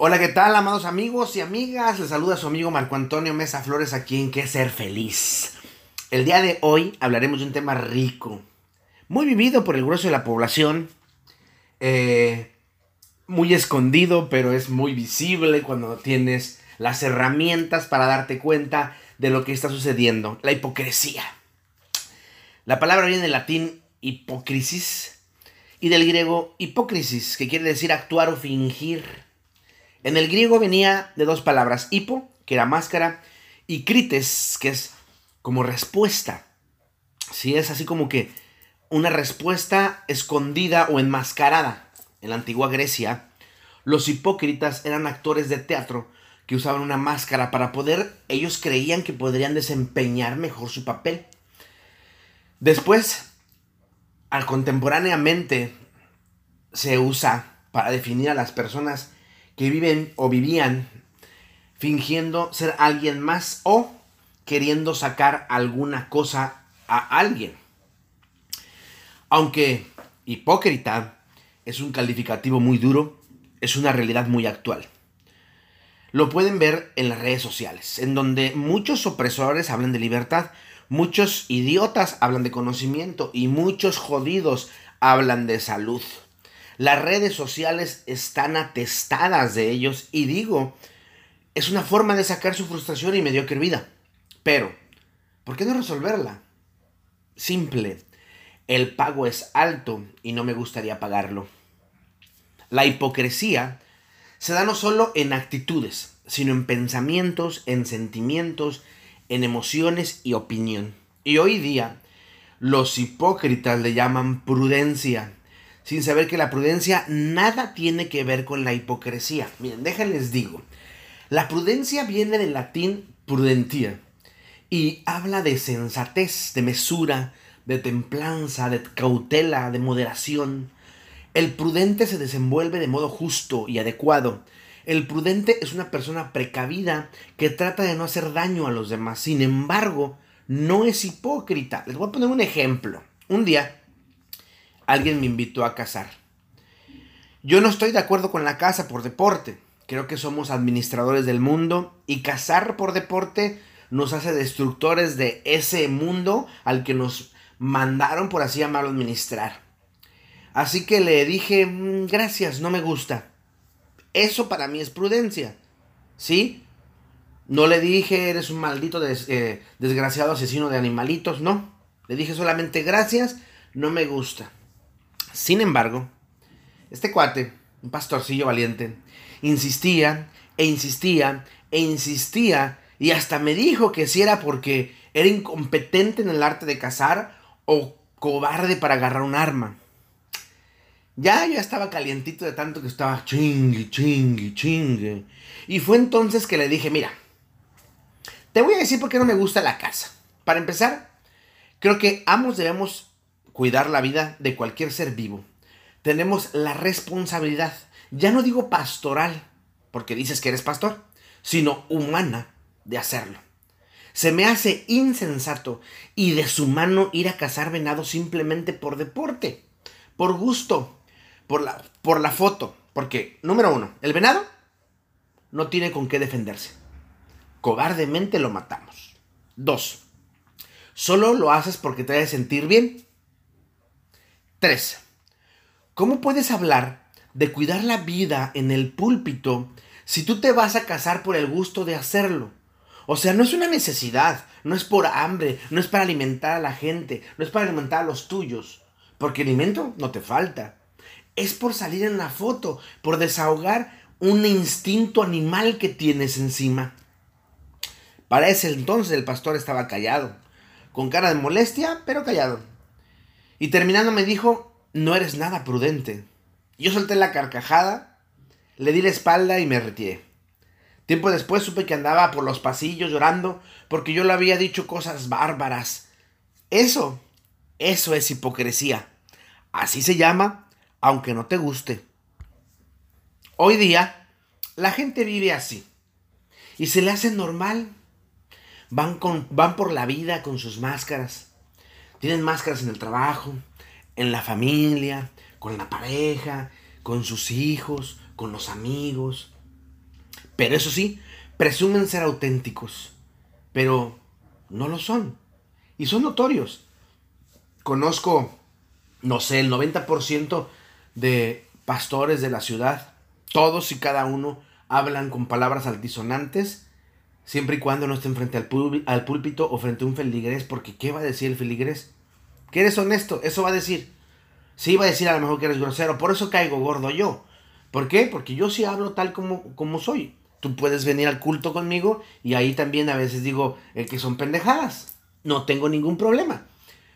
Hola, ¿qué tal, amados amigos y amigas? Les saluda su amigo Marco Antonio Mesa Flores aquí en Qué Ser Feliz. El día de hoy hablaremos de un tema rico, muy vivido por el grueso de la población, eh, muy escondido, pero es muy visible cuando tienes las herramientas para darte cuenta de lo que está sucediendo, la hipocresía. La palabra viene del latín hipocrisis y del griego hipócrisis, que quiere decir actuar o fingir. En el griego venía de dos palabras, hipo, que era máscara, y crites, que es como respuesta. Si es así como que una respuesta escondida o enmascarada. En la antigua Grecia, los hipócritas eran actores de teatro que usaban una máscara para poder, ellos creían que podrían desempeñar mejor su papel. Después, al contemporáneamente se usa para definir a las personas que viven o vivían fingiendo ser alguien más o queriendo sacar alguna cosa a alguien. Aunque hipócrita es un calificativo muy duro, es una realidad muy actual. Lo pueden ver en las redes sociales, en donde muchos opresores hablan de libertad, muchos idiotas hablan de conocimiento y muchos jodidos hablan de salud. Las redes sociales están atestadas de ellos y digo, es una forma de sacar su frustración y mediocre vida. Pero, ¿por qué no resolverla? Simple, el pago es alto y no me gustaría pagarlo. La hipocresía se da no solo en actitudes, sino en pensamientos, en sentimientos, en emociones y opinión. Y hoy día los hipócritas le llaman prudencia, sin saber que la prudencia nada tiene que ver con la hipocresía. Miren, déjenles digo, la prudencia viene del latín prudentia y habla de sensatez, de mesura, de templanza, de cautela, de moderación. El prudente se desenvuelve de modo justo y adecuado. El prudente es una persona precavida que trata de no hacer daño a los demás. Sin embargo, no es hipócrita. Les voy a poner un ejemplo. Un día, alguien me invitó a cazar. Yo no estoy de acuerdo con la caza por deporte. Creo que somos administradores del mundo y cazar por deporte nos hace destructores de ese mundo al que nos mandaron, por así llamarlo, administrar. Así que le dije, mm, gracias, no me gusta. Eso para mí es prudencia. ¿Sí? No le dije, eres un maldito eh, desgraciado asesino de animalitos, no. Le dije solamente, gracias, no me gusta. Sin embargo, este cuate, un pastorcillo valiente, insistía e insistía e insistía y hasta me dijo que si era porque era incompetente en el arte de cazar o cobarde para agarrar un arma. Ya, ya estaba calientito de tanto que estaba chingue, chingue, chingue. Y fue entonces que le dije, mira, te voy a decir por qué no me gusta la casa. Para empezar, creo que ambos debemos cuidar la vida de cualquier ser vivo. Tenemos la responsabilidad, ya no digo pastoral, porque dices que eres pastor, sino humana de hacerlo. Se me hace insensato y deshumano ir a cazar venado simplemente por deporte, por gusto, por la, por la foto. Porque, número uno, el venado no tiene con qué defenderse. Cobardemente lo matamos. Dos, solo lo haces porque te hace sentir bien. Tres, ¿cómo puedes hablar de cuidar la vida en el púlpito si tú te vas a casar por el gusto de hacerlo? O sea, no es una necesidad, no es por hambre, no es para alimentar a la gente, no es para alimentar a los tuyos, porque alimento no te falta. Es por salir en la foto, por desahogar un instinto animal que tienes encima. Para ese entonces el pastor estaba callado, con cara de molestia, pero callado. Y terminando me dijo, no eres nada prudente. Yo solté la carcajada, le di la espalda y me retiré. Tiempo después supe que andaba por los pasillos llorando porque yo le había dicho cosas bárbaras. Eso, eso es hipocresía. Así se llama, aunque no te guste. Hoy día, la gente vive así. Y se le hace normal. Van, con, van por la vida con sus máscaras. Tienen máscaras en el trabajo, en la familia, con la pareja, con sus hijos, con los amigos Pero eso sí, presumen ser auténticos, pero no lo son. Y son notorios. Conozco, no sé, el 90% de pastores de la ciudad. Todos y cada uno hablan con palabras altisonantes, siempre y cuando no estén frente al, al púlpito o frente a un feligrés, porque ¿qué va a decir el feligrés? Que eres honesto, eso va a decir. Sí, va a decir a lo mejor que eres grosero, por eso caigo gordo yo. ¿Por qué? Porque yo sí hablo tal como, como soy. Tú puedes venir al culto conmigo y ahí también a veces digo el que son pendejadas. No tengo ningún problema.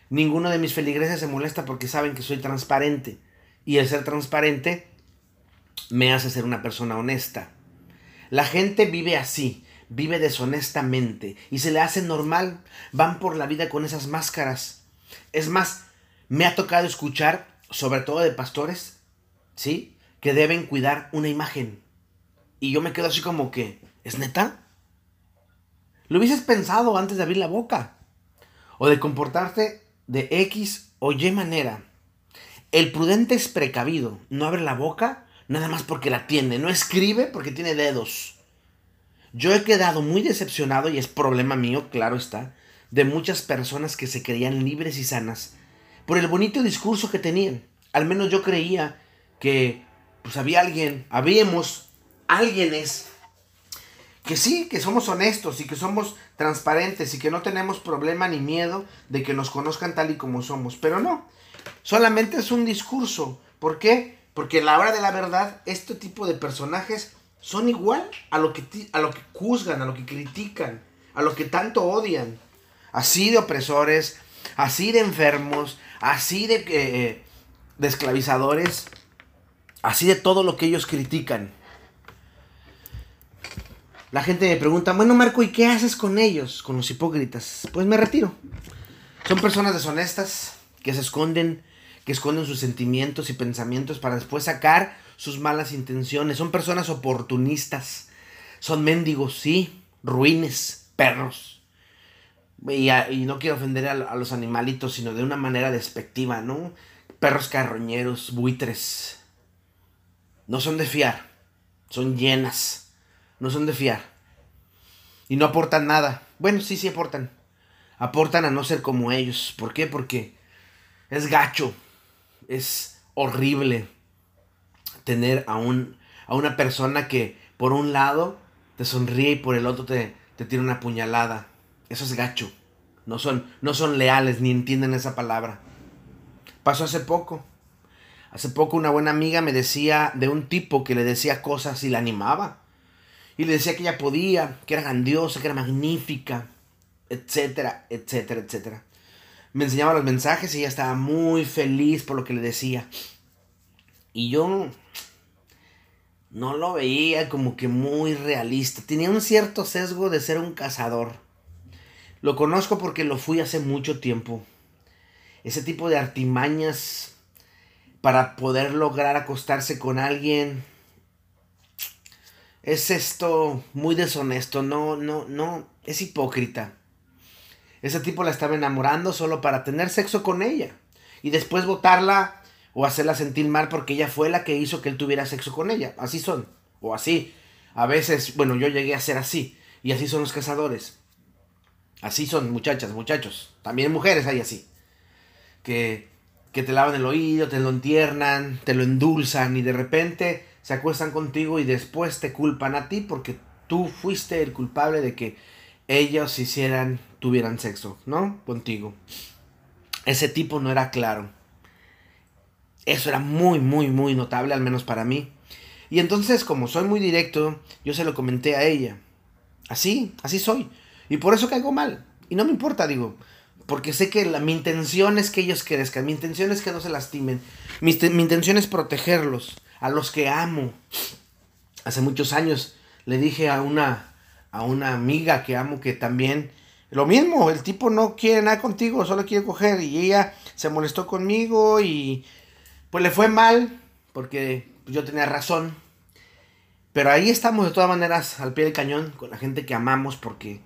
Ninguno de mis feligreses se molesta porque saben que soy transparente. Y el ser transparente me hace ser una persona honesta. La gente vive así, vive deshonestamente y se le hace normal. Van por la vida con esas máscaras. Es más, me ha tocado escuchar, sobre todo de pastores, ¿sí? Que deben cuidar una imagen. Y yo me quedo así como que, ¿es neta? Lo hubieses pensado antes de abrir la boca. O de comportarte de X o Y manera. El prudente es precavido, no abre la boca nada más porque la tiene, no escribe porque tiene dedos. Yo he quedado muy decepcionado, y es problema mío, claro está, de muchas personas que se creían libres y sanas por el bonito discurso que tenían. Al menos yo creía que pues había alguien, habíamos alguienes que sí, que somos honestos y que somos transparentes y que no tenemos problema ni miedo de que nos conozcan tal y como somos. Pero no, Solamente es un discurso. ¿Por qué? Porque a la hora de la verdad, este tipo de personajes son igual a lo que, a lo que juzgan, a lo que critican, a lo que tanto odian. Así de opresores, así de enfermos, así de, eh, de esclavizadores, así de todo lo que ellos critican. La gente me pregunta, bueno Marco, ¿y qué haces con ellos, con los hipócritas? Pues me retiro. Son personas deshonestas, que se esconden, que esconden sus sentimientos y pensamientos para después sacar sus malas intenciones. Son personas oportunistas, son mendigos, sí, ruines, perros. Y, no quiero ofender a, a, los animalitos, sino de una manera despectiva, ¿no? Perros carroñeros, buitres. No son de fiar, son llenas, no son de fiar. Y no aportan nada. Bueno, sí, sí aportan. Aportan a no ser como ellos. ¿Por qué? Porque es gacho, es horrible tener a, un, a una persona que por un lado te sonríe y por el otro te, te tira una puñalada. Eso es gacho. No son, no son leales ni entienden esa palabra. Pasó hace poco. Hace poco una buena amiga me decía de un tipo que le decía cosas y la animaba. Y le decía que ella podía, que era grandiosa, que era magnífica, etcétera, etcétera, etcétera me enseñaba los mensajes y ella estaba muy feliz por lo que le decía. Y yo no lo veía como que muy realista. Tenía un cierto sesgo de ser un cazador. Lo conozco porque lo fui hace mucho tiempo. Ese tipo de artimañas para poder lograr acostarse con alguien. Es esto muy deshonesto, no, no, no, es hipócrita. Ese tipo la estaba enamorando solo para tener sexo con ella. Y después votarla o hacerla sentir mal porque ella fue la que hizo que él tuviera sexo con ella. Así son. O así. A veces, bueno, yo llegué a ser así. Y así son los cazadores. Así son muchachas, muchachos. También mujeres hay así. Que, que te lavan el oído, te lo entiernan, te lo endulzan y de repente se acuestan contigo y después te culpan a ti porque tú fuiste el culpable de que ellos hicieran, tuvieran sexo, ¿no? Contigo. Ese tipo no era claro. Eso era muy, muy, muy notable, al menos para mí. Y entonces, como soy muy directo, yo se lo comenté a ella. Así, así soy. Y por eso caigo mal. Y no me importa, digo. Porque sé que la, mi intención es que ellos crezcan. Mi intención es que no se lastimen. Mi, mi intención es protegerlos. A los que amo. Hace muchos años le dije a una a una amiga que amo que también lo mismo, el tipo no quiere nada contigo, solo quiere coger y ella se molestó conmigo y pues le fue mal porque yo tenía razón. Pero ahí estamos de todas maneras al pie del cañón con la gente que amamos porque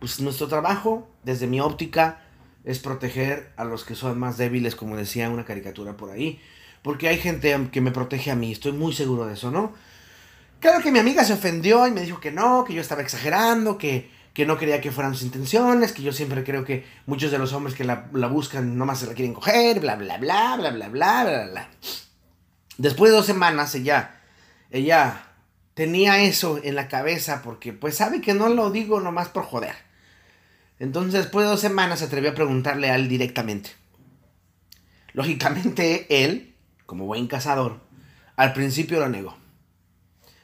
pues nuestro trabajo desde mi óptica es proteger a los que son más débiles como decía una caricatura por ahí. Porque hay gente que me protege a mí, estoy muy seguro de eso, ¿no? Claro que mi amiga se ofendió y me dijo que no, que yo estaba exagerando, que, que no quería que fueran sus intenciones, que yo siempre creo que muchos de los hombres que la, la buscan nomás se la quieren coger, bla, bla, bla, bla, bla, bla, bla, bla. Después de dos semanas ella, ella tenía eso en la cabeza porque pues sabe que no lo digo nomás por joder. Entonces después de dos semanas se atrevió a preguntarle a él directamente. Lógicamente él, como buen cazador, al principio lo negó.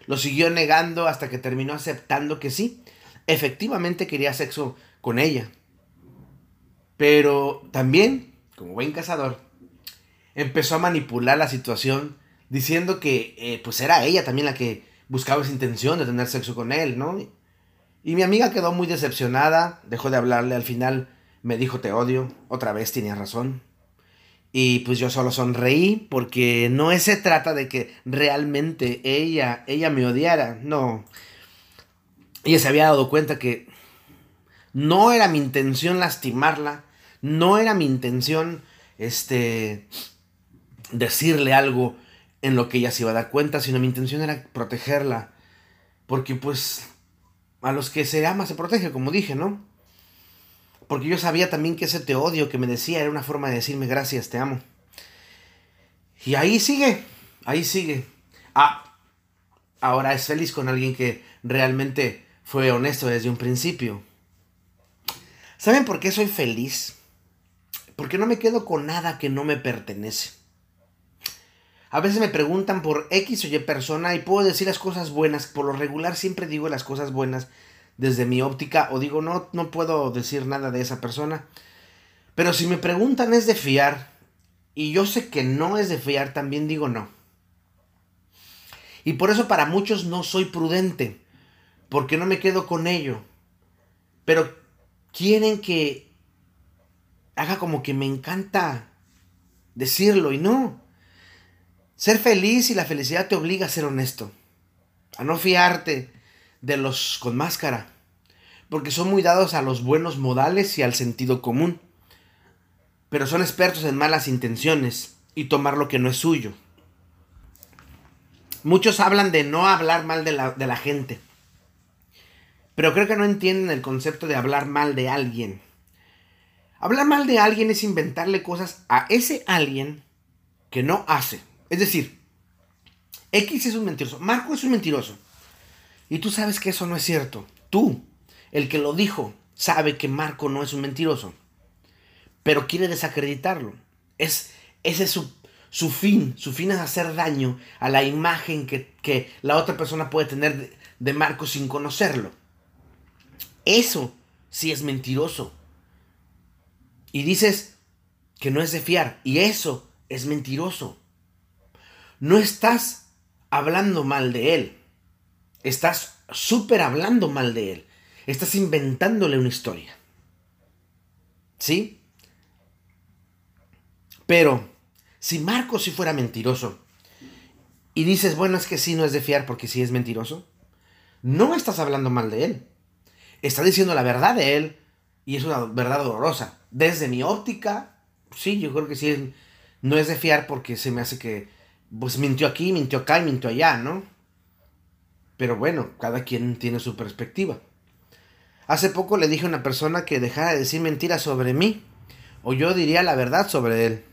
Lo siguió negando hasta que terminó aceptando que sí, efectivamente quería sexo con ella. Pero también, como buen cazador, empezó a manipular la situación diciendo que eh, pues era ella también la que buscaba esa intención de tener sexo con él, ¿no? Y mi amiga quedó muy decepcionada, dejó de hablarle, al final me dijo te odio, otra vez tenía razón. Y pues yo solo sonreí porque no se trata de que realmente ella, ella me odiara, no. Ella se había dado cuenta que no era mi intención lastimarla, no era mi intención, este, decirle algo en lo que ella se iba a dar cuenta, sino mi intención era protegerla. Porque pues a los que se ama se protege, como dije, ¿no? Porque yo sabía también que ese te odio que me decía era una forma de decirme gracias, te amo. Y ahí sigue, ahí sigue. Ah, ahora es feliz con alguien que realmente fue honesto desde un principio. ¿Saben por qué soy feliz? Porque no me quedo con nada que no me pertenece. A veces me preguntan por X o Y persona y puedo decir las cosas buenas. Por lo regular siempre digo las cosas buenas desde mi óptica o digo no, no puedo decir nada de esa persona. Pero si me preguntan es de fiar y yo sé que no es de fiar, también digo no. Y por eso para muchos no soy prudente, porque no me quedo con ello. Pero quieren que haga como que me encanta decirlo y no. Ser feliz y la felicidad te obliga a ser honesto, a no fiarte de los con máscara, porque son muy dados a los buenos modales y al sentido común, pero son expertos en malas intenciones y tomar lo que no es suyo. Muchos hablan de no hablar mal de la, de la gente, pero creo que no entienden el concepto de hablar mal de alguien. Hablar mal de alguien es inventarle cosas a ese alguien que no hace. Es decir, X es un mentiroso, Marco es un mentiroso. Y tú sabes que eso no es cierto. Tú, el que lo dijo, sabe que Marco no es un mentiroso. Pero quiere desacreditarlo. Es, ese es su, su fin. Su fin es hacer daño a la imagen que, la otra persona puede tener de Marco sin conocerlo. Eso sí es mentiroso. Y dices que no es de fiar. Y eso es mentiroso. No estás hablando mal de él. Estás súper hablando mal de él. Estás inventándole una historia. ¿Sí? Pero, si Marcos sí fuera mentiroso, y dices, bueno, es que sí, no es de fiar porque sí es mentiroso, no estás hablando mal de él. Estás diciendo la verdad de él, y es una verdad dolorosa. Desde mi óptica, sí, yo creo que sí, no es de fiar porque se me hace que, pues mintió aquí, mintió acá y mintió allá, ¿no? Pero bueno, cada quien tiene su perspectiva. Hace poco le dije a una persona que dejara de decir mentiras sobre mí, o yo diría la verdad sobre él.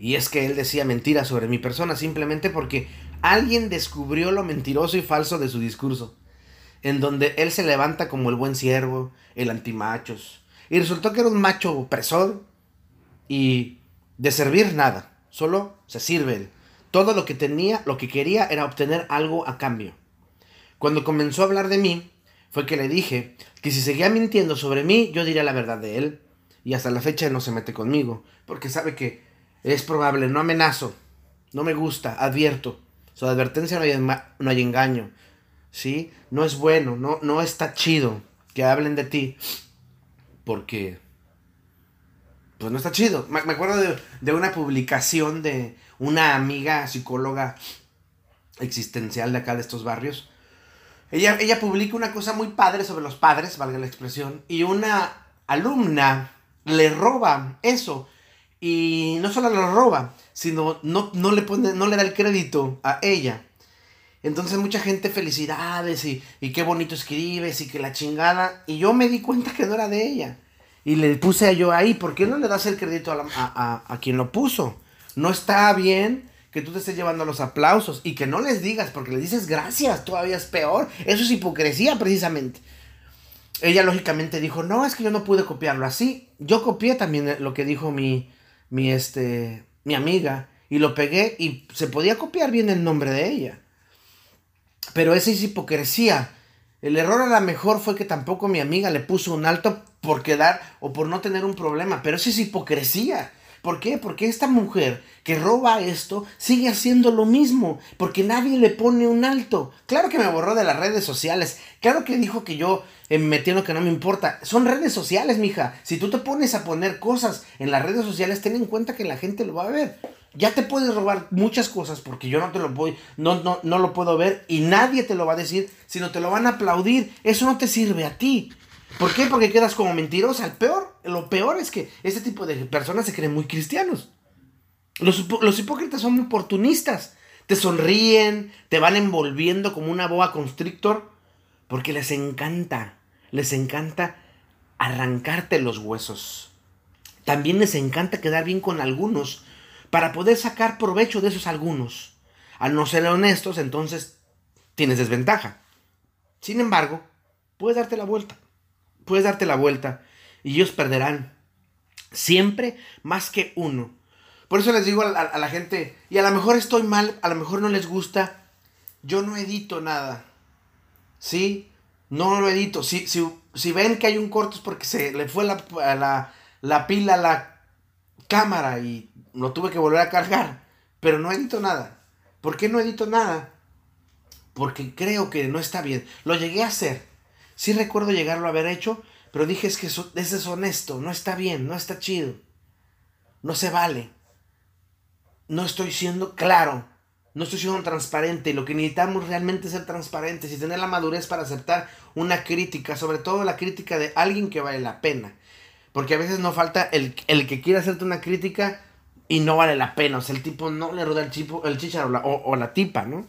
Y es que él decía mentiras sobre mi persona simplemente porque alguien descubrió lo mentiroso y falso de su discurso, en donde él se levanta como el buen siervo, el antimachos, y resultó que era un macho opresor y de servir nada, solo se sirve él. Todo lo que tenía, lo que quería era obtener algo a cambio. Cuando comenzó a hablar de mí, fue que le dije que si seguía mintiendo sobre mí, yo diría la verdad de él. Y hasta la fecha no se mete conmigo, porque sabe que es probable, no amenazo, no me gusta, advierto. Su advertencia no hay, no hay engaño, ¿sí? No es bueno, no, no está chido que hablen de ti, porque pues no está chido. Me, acuerdo de, de, una publicación de una amiga psicóloga existencial de acá de estos barrios. Ella, ella publica una cosa muy padre sobre los padres, valga la expresión, y una alumna le roba eso. Y no solo lo roba, sino no, no, le pone, no le da el crédito a ella. Entonces mucha gente felicidades y, y qué bonito escribes y que la chingada. Y yo me di cuenta que no era de ella. Y le puse yo ahí, ¿por qué no le das el crédito a, a, a, quien lo puso? No está bien que tú te estés llevando los aplausos y que no les digas, porque le dices gracias, todavía es peor. Eso es hipocresía precisamente. Ella lógicamente dijo, no, es que yo no pude copiarlo así. Yo copié también lo que dijo mi, mi, este, mi amiga y lo pegué y se podía copiar bien el nombre de ella. Pero esa es hipocresía. El error a lo mejor fue que tampoco mi amiga le puso un alto por quedar o por no tener un problema, pero eso es hipocresía. ¿Por qué? Porque esta mujer que roba esto sigue haciendo lo mismo, porque nadie le pone un alto. Claro que me borró de las redes sociales, claro que dijo que yo eh, me metí en que no me importa. Son redes sociales, mija. Si tú te pones a poner cosas en las redes sociales, ten en cuenta que la gente lo va a ver. Ya te puedes robar muchas cosas porque yo no te lo voy, no, no, no lo puedo ver y nadie te lo va a decir, sino te lo van a aplaudir. Eso no te sirve a ti. ¿Por qué? Porque quedas como mentirosa. El peor, lo peor es que este tipo de personas se creen muy cristianos. Los, los hipócritas son oportunistas. Te sonríen, te van envolviendo como una boa constrictor, porque les encanta, les encanta arrancarte los huesos. También les encanta quedar bien con algunos para poder sacar provecho de esos algunos. Al no ser honestos, entonces tienes desventaja. Sin embargo, puedes darte la vuelta. Puedes darte la vuelta y ellos perderán. Siempre más que uno. Por eso les digo a, la gente, y a lo mejor estoy mal, a lo mejor no les gusta, yo no edito nada. ¿Sí? No lo edito. Si, si, si ven que hay un corto es porque se le fue la, la, la pila la cámara y lo tuve que volver a cargar. Pero no edito nada. ¿Por qué no edito nada? Porque creo que no está bien. Lo llegué a hacer. Sí recuerdo llegarlo a haber hecho, pero dije es que eso, es honesto, no está bien, no está chido. No se vale. No estoy siendo claro. No estoy siendo transparente. Lo que necesitamos realmente es ser transparentes y tener la madurez para aceptar una crítica, sobre todo la crítica de alguien que vale la pena. Porque a veces no falta el, el que quiere hacerte una crítica y no vale la pena. O sea, el tipo no le rueda el, chipo, el chicharo o, la tipa, ¿no?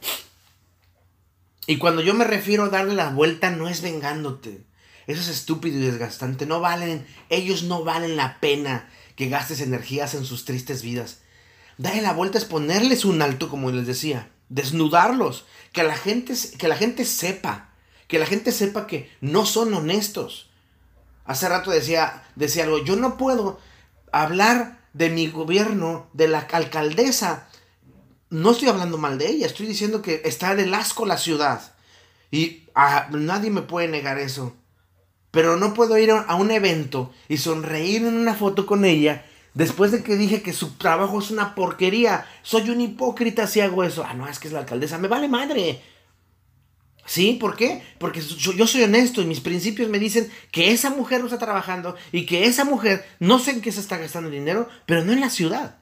Y cuando yo me refiero a darle la vuelta, no es vengándote. Eso es estúpido y desgastante. No valen, ellos no valen la pena que gastes energías en sus tristes vidas. Darle la vuelta es ponerles un alto, como les decía. Desnudarlos. Que la gente, que la gente sepa. Que la gente sepa que no son honestos. Hace rato decía, decía algo. Yo no puedo hablar de mi gobierno, de la alcaldesa. No estoy hablando mal de ella, estoy diciendo que está del asco la ciudad. Y ah, nadie me puede negar eso. Pero no puedo ir a un evento y sonreír en una foto con ella después de que dije que su trabajo es una porquería. Soy un hipócrita si hago eso. Ah, no, es que es la alcaldesa. Me vale madre. ¿Sí? ¿Por qué? Porque yo soy honesto y mis principios me dicen que esa mujer no está trabajando y que esa mujer no sé en qué se está gastando el dinero, pero no en la ciudad.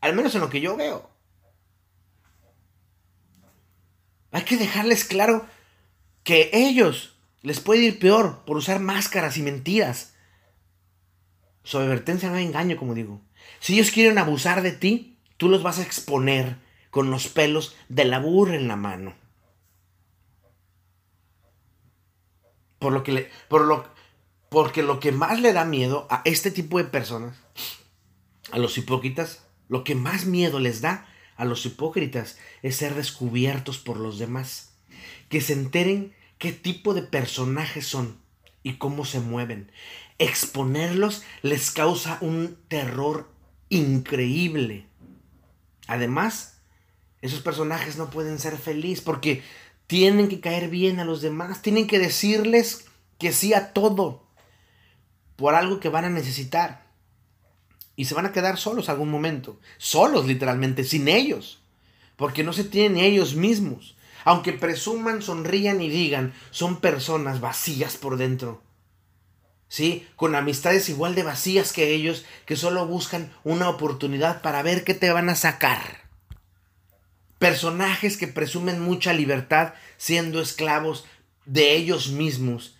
Al menos en lo que yo veo. Hay que dejarles claro que ellos les puede ir peor por usar máscaras y mentiras. Su no hay engaño, como digo. Si ellos quieren abusar de ti, tú los vas a exponer con los pelos de la burra en la mano. Por lo que le, por lo, porque lo que más le da miedo a este tipo de personas, a los hipócritas, lo que más miedo les da a los hipócritas es ser descubiertos por los demás. Que se enteren qué tipo de personajes son y cómo se mueven. Exponerlos les causa un terror increíble. Además, esos personajes no pueden ser felices porque tienen que caer bien a los demás, tienen que decirles que sí a todo por algo que van a necesitar. Y se van a quedar solos algún momento, solos literalmente, sin ellos, porque no se tienen ellos mismos. Aunque presuman, sonrían y digan, son personas vacías por dentro. ¿Sí? Con amistades igual de vacías que ellos, que solo buscan una oportunidad para ver qué te van a sacar. Personajes que presumen mucha libertad siendo esclavos de ellos mismos.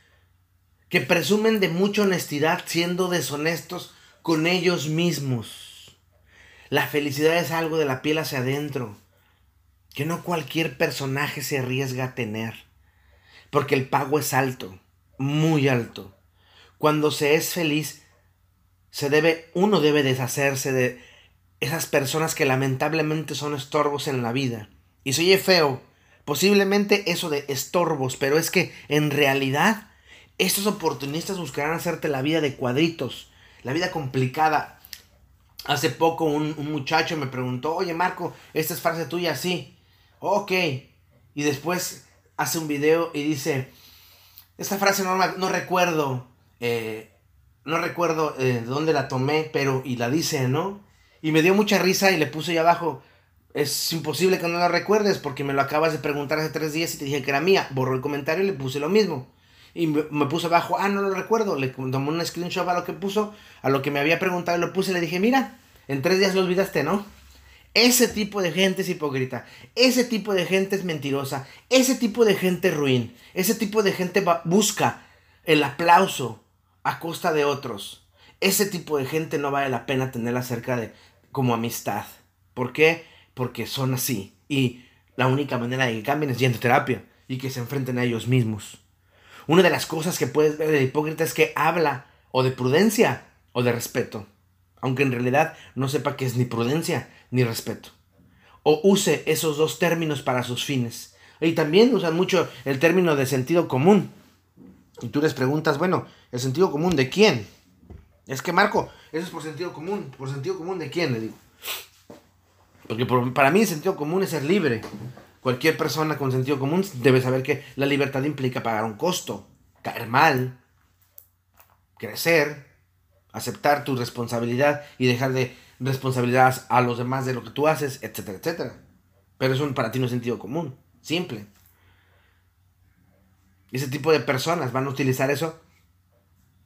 Que presumen de mucha honestidad siendo deshonestos con ellos mismos. La felicidad es algo de la piel hacia adentro. que no cualquier personaje se arriesga a tener, porque el pago es alto, muy alto. Cuando se es feliz, se debe, uno debe deshacerse de esas personas que lamentablemente son estorbos en la vida. Y se oye feo, posiblemente eso de estorbos, pero es que en realidad estos oportunistas buscarán hacerte la vida de cuadritos, la vida complicada. Hace poco un, muchacho me preguntó, oye Marco, esta es frase tuya, sí. Ok. Y después hace un video y dice, esta frase no, no recuerdo, eh, no recuerdo eh, de dónde la tomé, pero, y la dice, ¿no? Y me dio mucha risa y le puse ahí abajo, es imposible que no la recuerdes porque me lo acabas de preguntar hace tres días y te dije que era mía. Borró el comentario y le puse lo mismo. Y me, puso abajo, ah, no lo recuerdo. Le tomé un screenshot a lo que puso, a lo que me había preguntado y lo puse y le dije, mira, en tres días lo olvidaste, ¿no? Ese tipo de gente es hipócrita. Ese tipo de gente es mentirosa. Ese tipo de gente ruin. Ese tipo de gente busca el aplauso a costa de otros. Ese tipo de gente no vale la pena tenerla cerca de como amistad. ¿Por qué? Porque son así. Y la única manera de que cambien es yendo a terapia y que se enfrenten a ellos mismos. Una de las cosas que puedes ver del hipócrita es que habla o de prudencia o de respeto, aunque en realidad no sepa que es ni prudencia ni respeto. O use esos dos términos para sus fines. Y también usan mucho el término de sentido común. Y tú les preguntas, bueno, ¿el sentido común de quién? Es que Marco, eso es por sentido común. ¿Por sentido común de quién? Le digo. Porque para mí el sentido común es ser libre. Cualquier persona con sentido común debe saber que la libertad implica pagar un costo, caer mal, crecer, aceptar tu responsabilidad y dejar de responsabilidad a los demás de lo que tú haces, etcétera, etcétera. Pero eso para ti no es sentido común, simple. Ese tipo de personas van a utilizar eso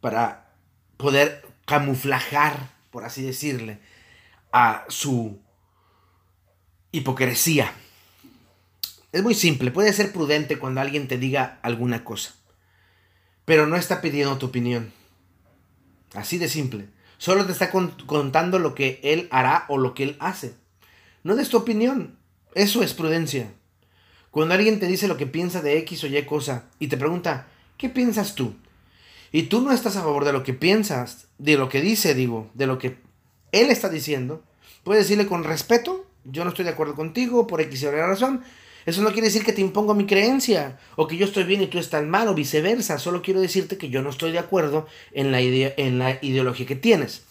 para poder camuflajar, por así decirle, a su hipocresía. Es muy simple, puede ser prudente cuando alguien te diga alguna cosa, pero no está pidiendo tu opinión. Así de simple. Solo te está contando lo que él hará o lo que él hace. No des tu opinión. Eso es prudencia. Cuando alguien te dice lo que piensa de X o Y cosa y te pregunta, ¿qué piensas tú? Y tú no estás a favor de lo que piensas, de lo que dice, digo, de lo que él está diciendo, puedes decirle con respeto, yo no estoy de acuerdo contigo por X o Y razón, eso no quiere decir que te impongo mi creencia o que yo estoy bien y tú estás mal o viceversa. Solo quiero decirte que yo no estoy de acuerdo en la, en la ideología que tienes.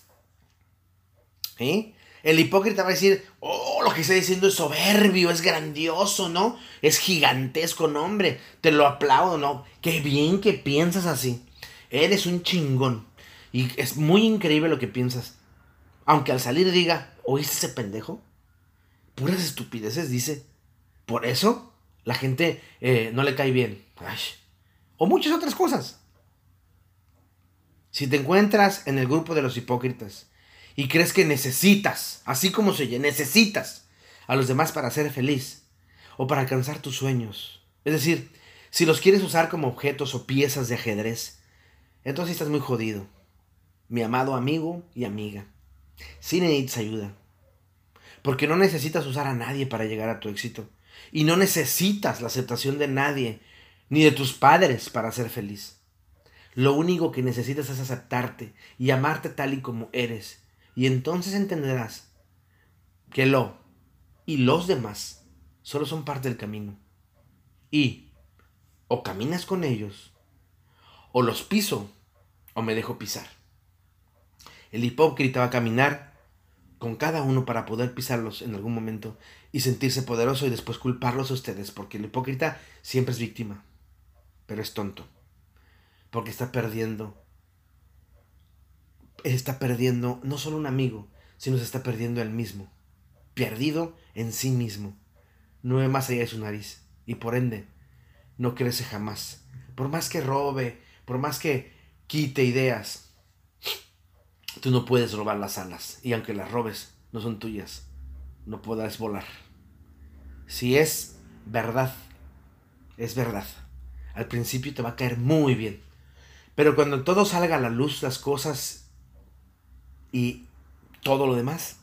El hipócrita va a decir, oh, lo que está diciendo es soberbio, es grandioso, ¿no? Es gigantesco, no, hombre. Te lo aplaudo, ¿no? Qué bien que piensas así. Eres un chingón. Y es muy increíble lo que piensas. Aunque al salir diga, ¿oíste ese pendejo? Puras estupideces, dice. Por eso la gente eh, no le cae bien. O muchas otras cosas. Si te encuentras en el grupo de los hipócritas y crees que necesitas, así como se oye, necesitas a los demás para ser feliz o para alcanzar tus sueños. Es decir, si los quieres usar como objetos o piezas de ajedrez, entonces estás muy jodido. Mi amado amigo y amiga. Sí necesitas ayuda. Porque no necesitas usar a nadie para llegar a tu éxito. Y no necesitas la aceptación de nadie, ni de tus padres para ser feliz. Lo único que necesitas es aceptarte y amarte tal y como eres. Y entonces entenderás que lo y los demás solo son parte del camino. Y o caminas con ellos, o los piso, o me dejo pisar. El hipócrita va a caminar con cada uno para poder pisarlos en algún momento y sentirse poderoso y después culparlos a ustedes, porque el hipócrita siempre es víctima, pero es tonto, porque está perdiendo, está perdiendo no solo un amigo, sino se está perdiendo él mismo, perdido en sí mismo, no ve más allá de su nariz y por ende no crece jamás, por más que robe, por más que quite ideas, Tú no puedes robar las alas y aunque las robes, no son tuyas. No podrás volar. Si es verdad, es verdad. Al principio te va a caer muy bien. Pero cuando todo salga a la luz, las cosas y todo lo demás,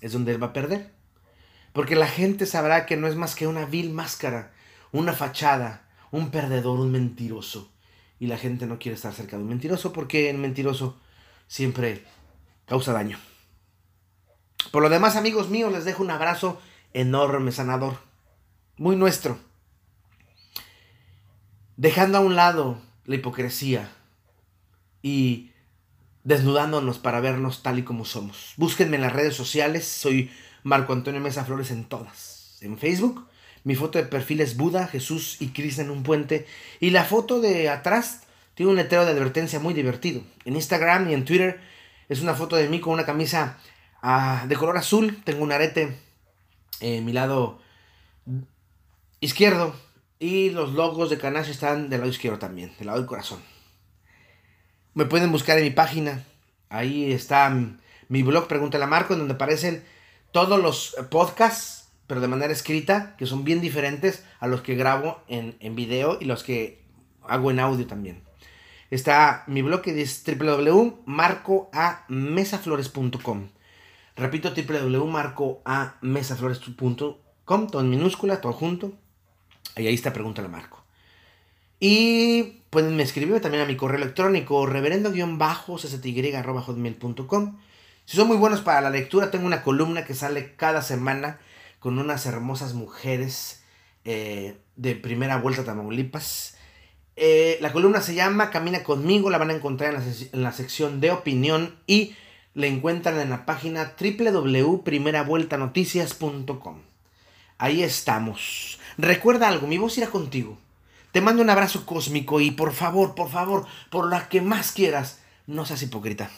es donde él va a perder. Porque la gente sabrá que no es más que una vil máscara, una fachada, un perdedor, un mentiroso. Y la gente no quiere estar cerca de un mentiroso porque el mentiroso siempre causa daño. Por lo demás, amigos míos, les dejo un abrazo enorme, sanador, muy nuestro. Dejando a un lado la hipocresía y desnudándonos para vernos tal y como somos. Búsquenme en las redes sociales, soy Marco Antonio Mesa Flores en todas. En Facebook, mi foto de perfil es Buda, Jesús y Cristo en un puente. Y la foto de atrás tiene un letrero de advertencia muy divertido. En Instagram y en Twitter es una foto de mí con una camisa ah, de color azul. Tengo un arete en mi lado izquierdo. Y los logos de Canache están del lado izquierdo también, del lado del corazón. Me pueden buscar en mi página. Ahí está mi blog Pregúntale a Marco, en donde aparecen todos los podcasts, pero de manera escrita, que son bien diferentes a los que grabo en, en video y los que hago en audio también. Está mi blog que es www.marcoamesaflores.com. Repito, www.marcoamesaflores.com, todo en minúscula, todo junto. Y ahí está Pregúntale a Marco. Y pueden escribirme también a mi correo electrónico reverendo-cty.com. Si son muy buenos para la lectura, tengo una columna que sale cada semana con unas hermosas mujeres eh, de primera vuelta a Tamaulipas. Eh, la columna se llama Camina conmigo, la van a encontrar en la, en la sección de opinión y la encuentran en la página www.primeravueltanoticias.com. Ahí estamos. Recuerda algo, mi voz irá contigo. Te mando un abrazo cósmico y por favor, por favor, por la que más quieras, no seas hipócrita.